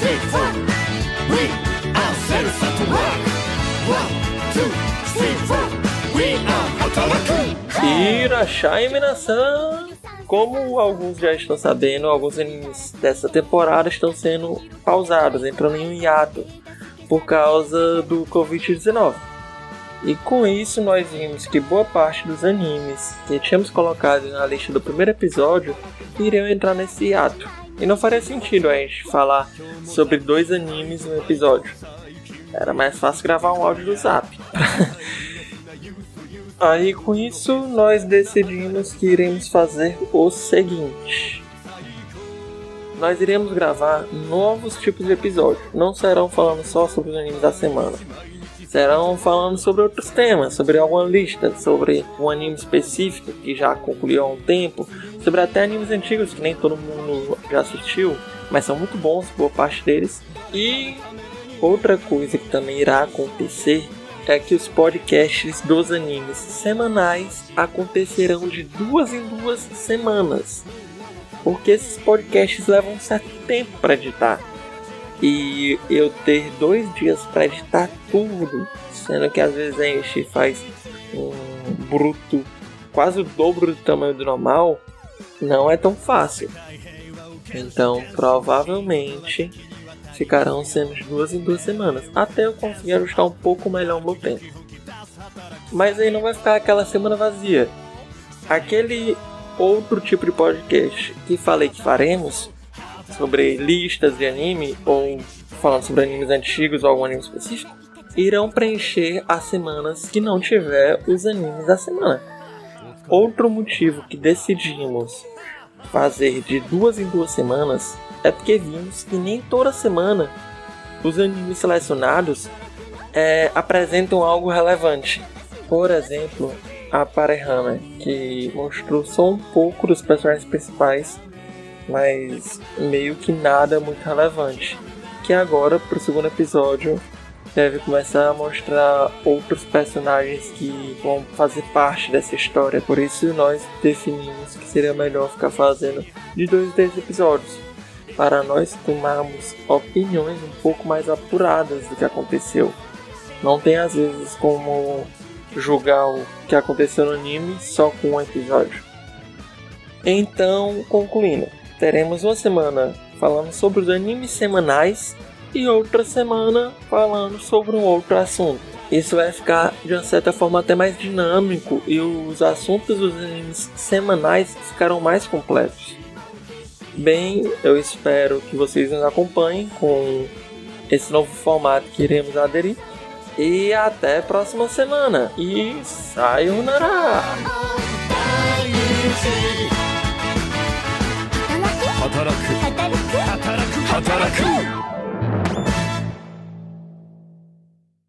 three, four. We are. One, two, three, four. We are Minasan. Como alguns já estão sabendo, alguns animes dessa temporada estão sendo pausados, entrando em um hiato por causa do Covid-19. E com isso nós vimos que boa parte dos animes que tínhamos colocado na lista do primeiro episódio iriam entrar nesse hiato. E não faria sentido a gente falar sobre dois animes no episódio. Era mais fácil gravar um áudio do zap. Aí com isso nós decidimos que iremos fazer o seguinte. Nós iremos gravar novos tipos de episódios. Não serão falando só sobre os animes da semana. Serão falando sobre outros temas, sobre alguma lista, sobre um anime específico que já concluiu há um tempo, sobre até animes antigos que nem todo mundo já assistiu, mas são muito bons, boa parte deles. E outra coisa que também irá acontecer é que os podcasts dos animes semanais acontecerão de duas em duas semanas. Porque esses podcasts levam um certo tempo para editar. E eu ter dois dias para editar tudo, sendo que às vezes a gente faz um bruto quase o dobro do tamanho do normal, não é tão fácil. Então, provavelmente ficarão sendo de duas em duas semanas, até eu conseguir ajustar um pouco melhor o meu tempo. Mas aí não vai ficar aquela semana vazia. Aquele outro tipo de podcast que falei que faremos sobre listas de anime ou falando sobre animes antigos ou algum anime específico, irão preencher as semanas que não tiver os animes da semana. Outro motivo que decidimos fazer de duas em duas semanas é porque vimos que nem toda semana os animes selecionados é, apresentam algo relevante. Por exemplo, a Parehana, que mostrou só um pouco dos personagens principais, mas meio que nada muito relevante. Que agora, para o segundo episódio, deve começar a mostrar outros personagens que vão fazer parte dessa história. Por isso, nós definimos que seria melhor ficar fazendo de dois desses episódios para nós tomarmos opiniões um pouco mais apuradas do que aconteceu. Não tem às vezes como julgar o que aconteceu no anime só com um episódio. Então, concluindo, teremos uma semana falando sobre os animes semanais e outra semana falando sobre um outro assunto. Isso vai ficar de uma certa forma até mais dinâmico e os assuntos dos animes semanais ficarão mais completos. Bem, eu espero que vocês nos acompanhem com esse novo formato que iremos aderir. E até a próxima semana. E sayonara! 働く。働く。働く。働く